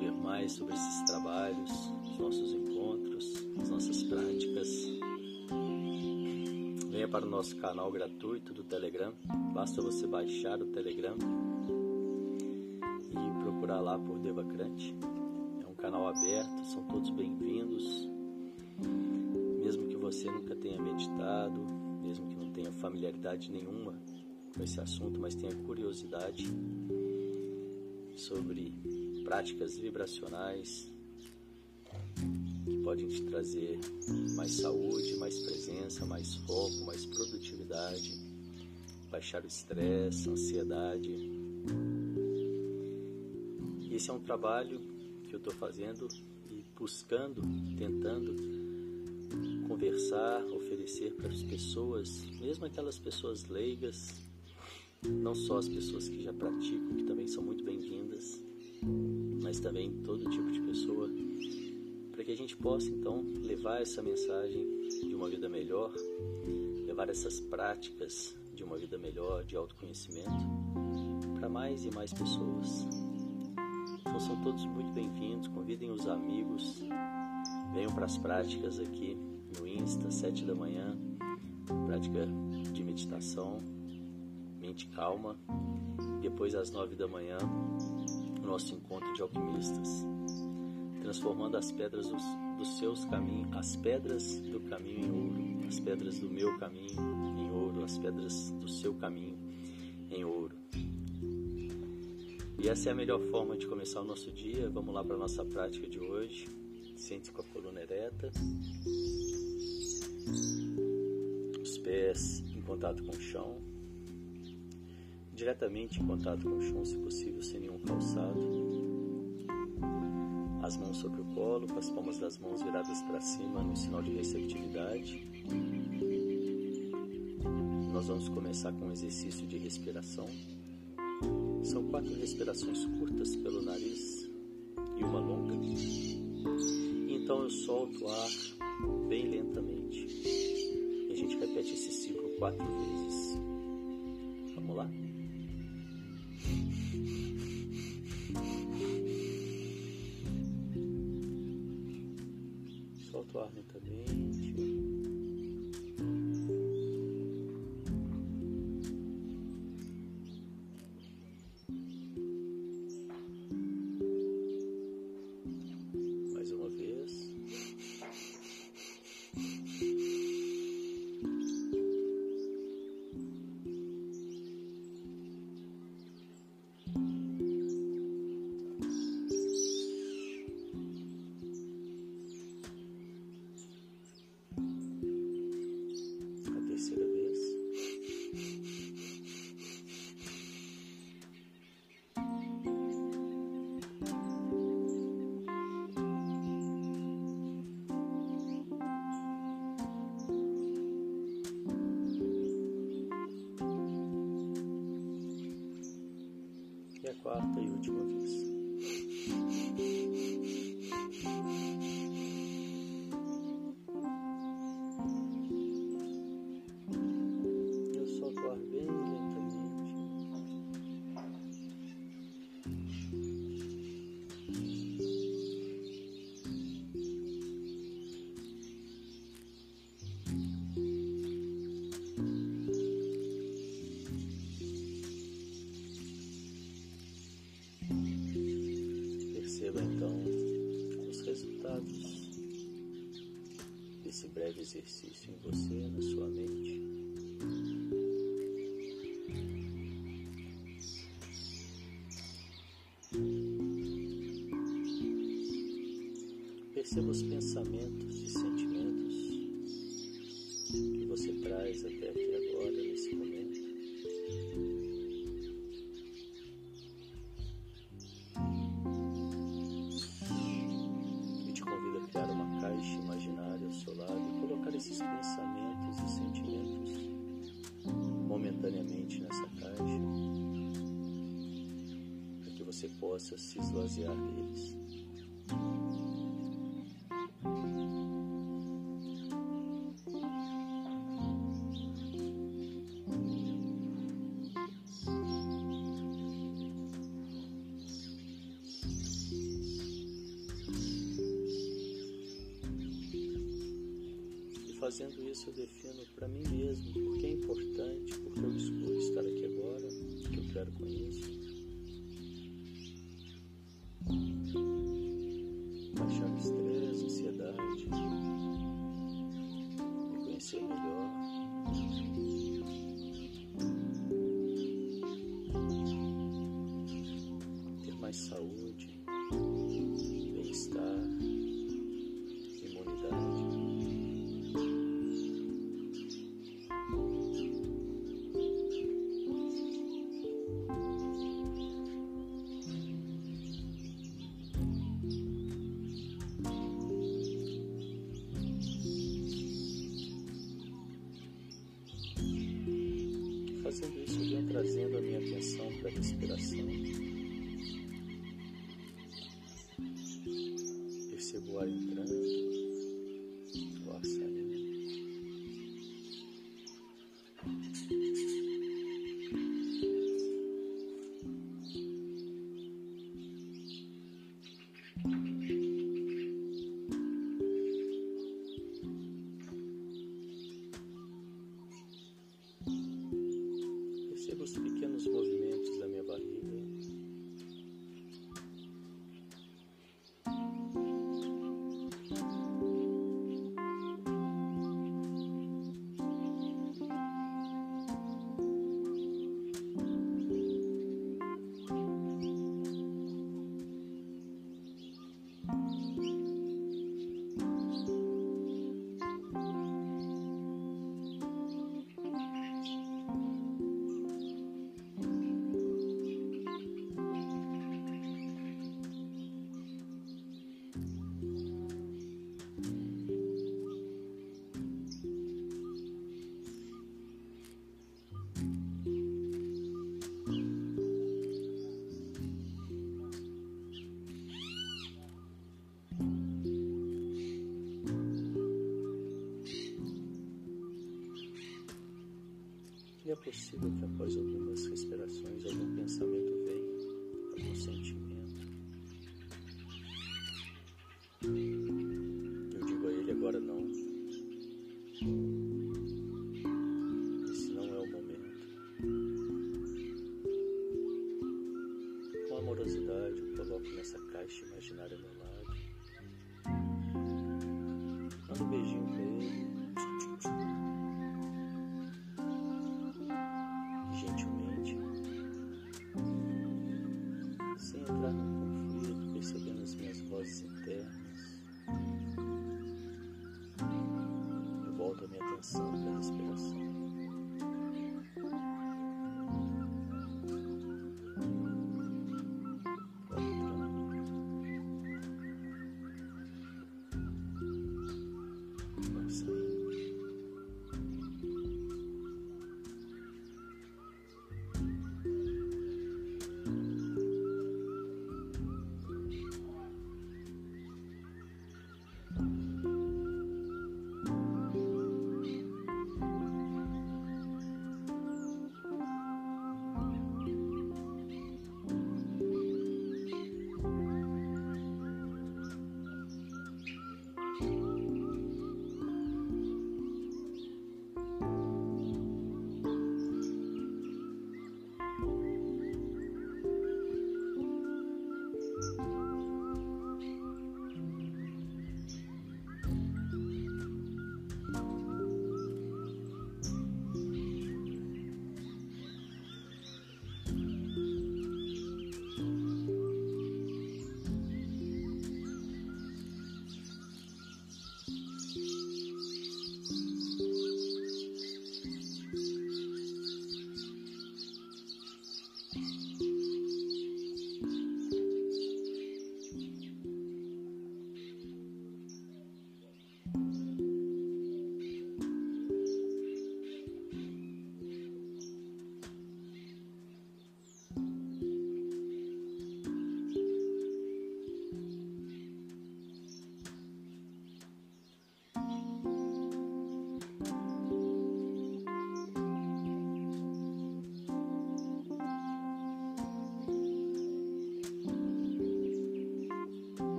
saber mais sobre esses trabalhos, os nossos encontros, as nossas práticas, venha para o nosso canal gratuito do Telegram. Basta você baixar o Telegram e procurar lá por Devacrante. É um canal aberto, são todos bem-vindos. Mesmo que você nunca tenha meditado, mesmo que não tenha familiaridade nenhuma com esse assunto, mas tenha curiosidade sobre práticas vibracionais, podem te trazer mais saúde, mais presença, mais foco, mais produtividade, baixar o estresse, ansiedade. Esse é um trabalho que eu estou fazendo e buscando, tentando conversar, oferecer para as pessoas, mesmo aquelas pessoas leigas, não só as pessoas que já praticam, que também são muito bem-vindas, mas também todo tipo de pessoa para que a gente possa então levar essa mensagem de uma vida melhor, levar essas práticas de uma vida melhor, de autoconhecimento, para mais e mais pessoas. Então são todos muito bem-vindos, convidem os amigos, venham para as práticas aqui no Insta, 7 da manhã, prática de meditação, mente calma, depois às 9 da manhã, nosso encontro de alquimistas transformando as pedras dos, dos seus caminhos, as pedras do caminho em ouro, as pedras do meu caminho em ouro, as pedras do seu caminho em ouro. E essa é a melhor forma de começar o nosso dia. Vamos lá para a nossa prática de hoje. Sente-se com a coluna ereta, os pés em contato com o chão, diretamente em contato com o chão, se possível, sem nenhum calçado as mãos sobre o colo, com as palmas das mãos viradas para cima, no sinal de receptividade. Nós vamos começar com um exercício de respiração. São quatro respirações curtas pelo nariz e uma longa. Então eu solto o ar bem lentamente. E a gente repete esse ciclo quatro vezes. Breve exercício em você, na sua mente. Perceba os pensamentos possa se esvaziar deles. E é possível que após algumas respirações algum pensamento venha, algum sentimento.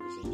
João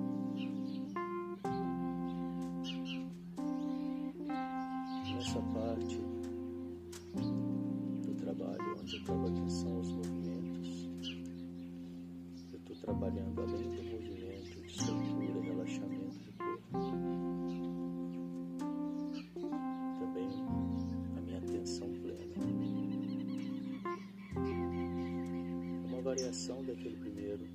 trabalhando além do movimento de soltura e relaxamento do corpo. Também a minha atenção plena. Uma variação daquele primeiro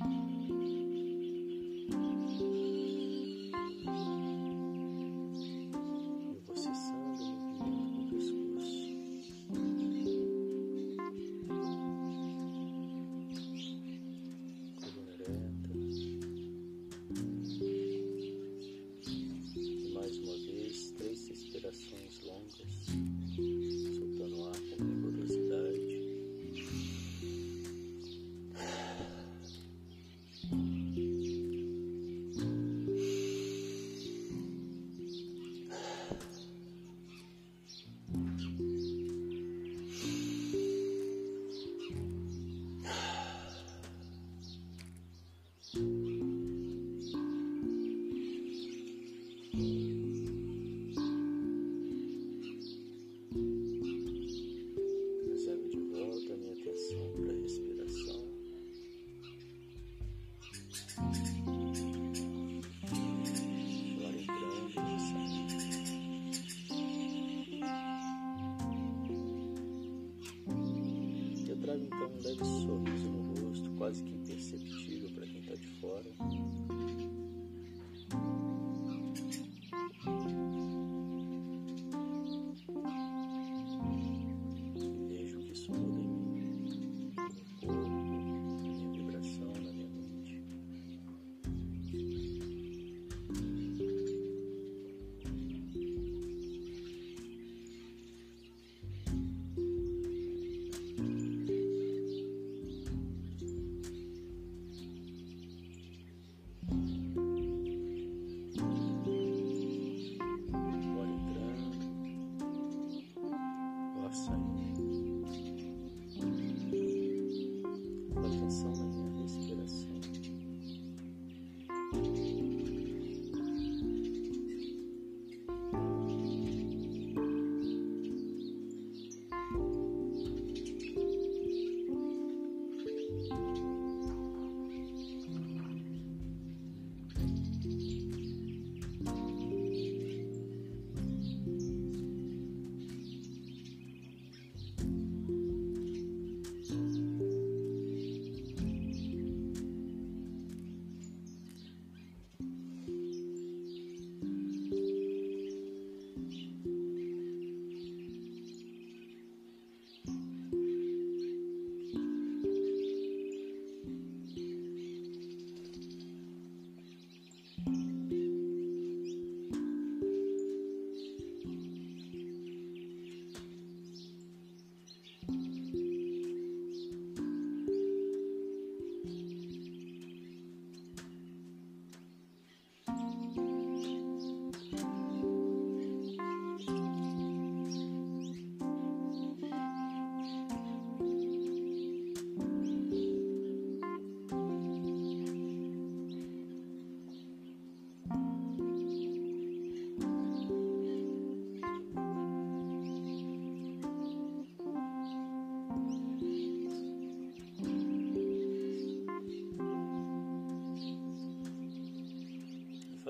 Bye. Leve sorriso no rosto, quase que imperceptível para quem está de fora.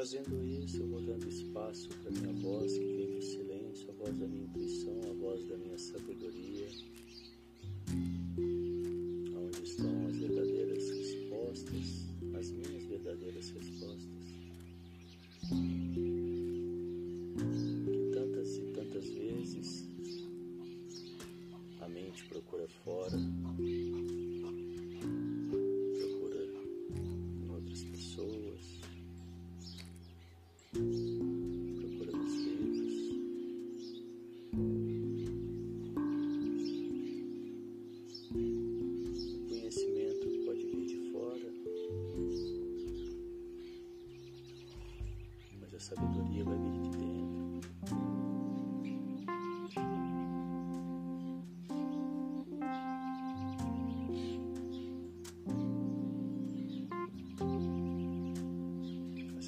Fazendo isso, eu vou dando espaço para minha voz que vem do silêncio, a voz da minha intuição, a voz da minha sabedoria,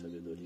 trazendo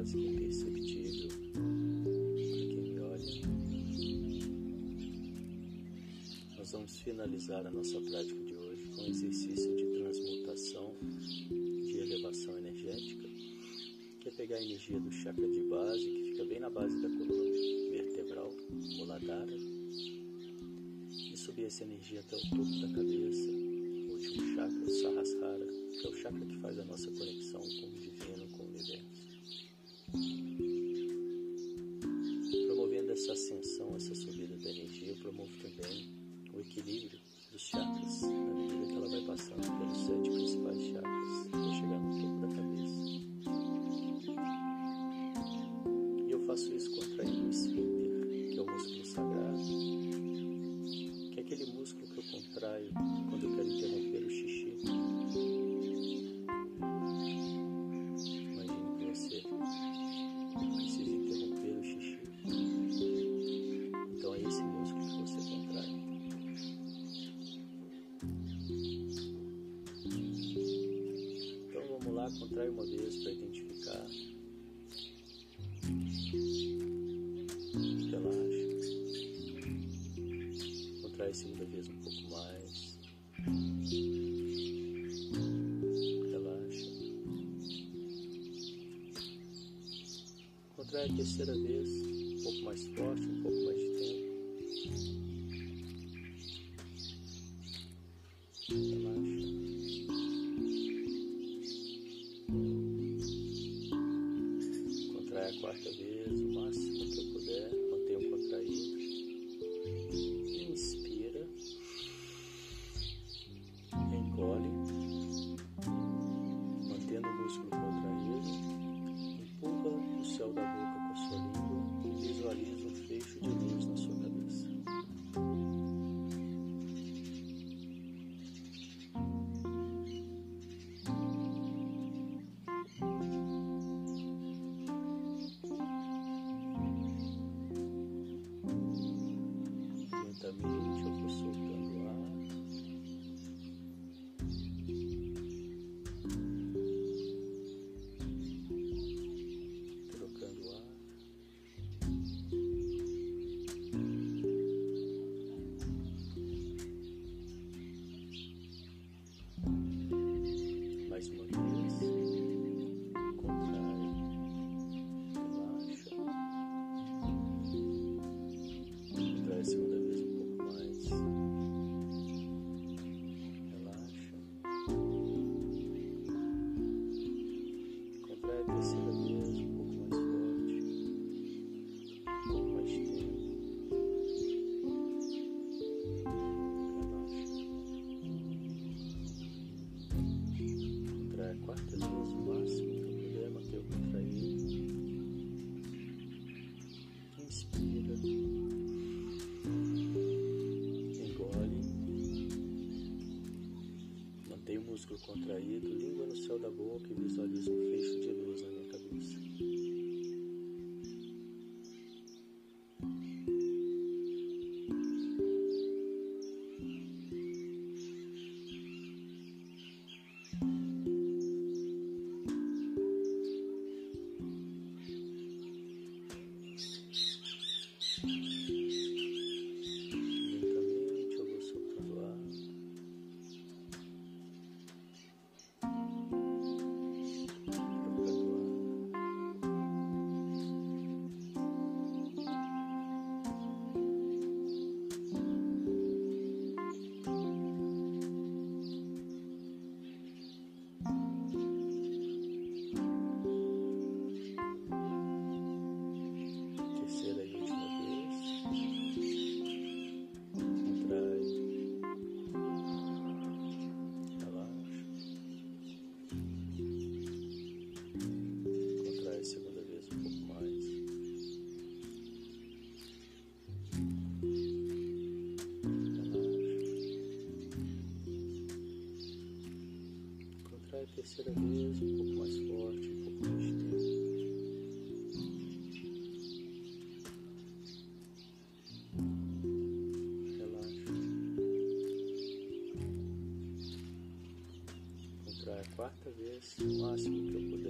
quase que imperceptível para quem me olha. Nós vamos finalizar a nossa prática de hoje com um exercício de transmutação, de elevação energética, que é pegar a energia do chakra de base, que fica bem na base da coluna vertebral, Muladhara subir essa energia até o topo da cabeça, o último chakra, o Sahasrara, que é o chakra que faz a nossa conexão com o contrai uma vez para identificar. Relaxa. Contrai segunda vez um pouco mais. Relaxa. Contrai a terceira vez, me. Contraído, língua no céu da boca e visualiza um fecho de luz na minha cabeça. A quarta vez,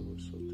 pessoas.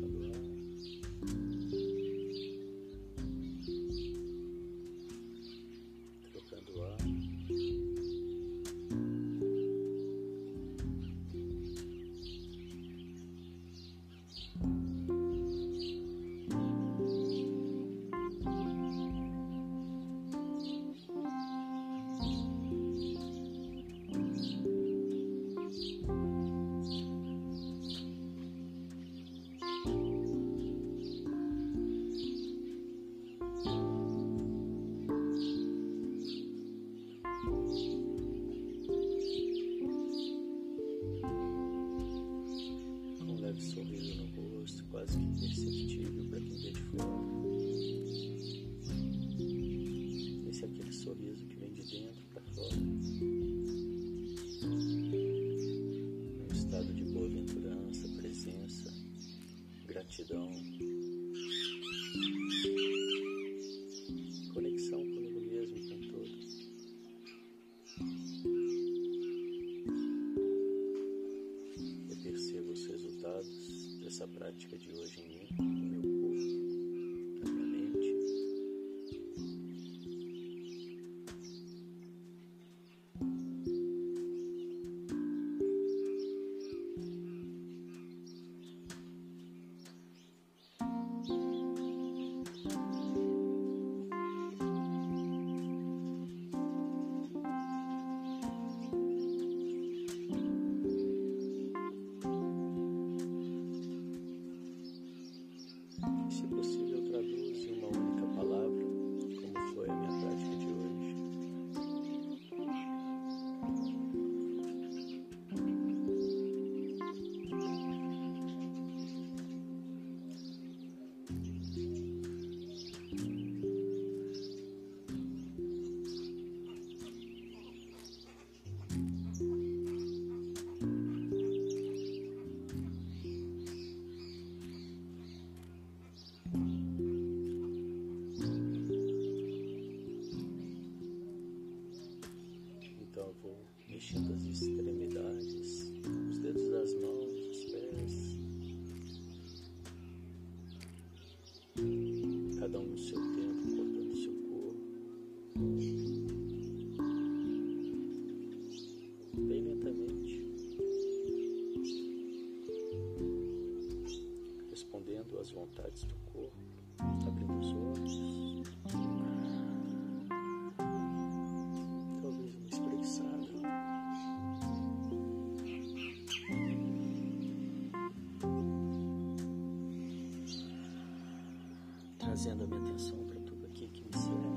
Trazendo a minha atenção para tudo aqui que me cerca.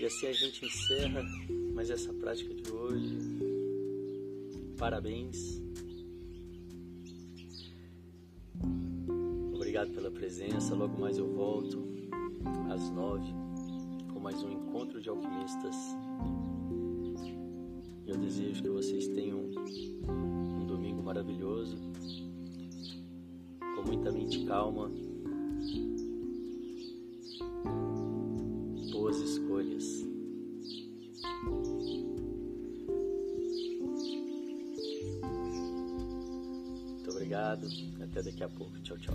E assim a gente encerra mais essa prática de hoje. Parabéns. Obrigado pela presença. Logo mais eu volto às nove com mais um encontro de alquimistas. Eu desejo que vocês tenham um domingo maravilhoso, com muita mente calma, boas escolhas. Muito obrigado. Até daqui a pouco. Tchau, tchau.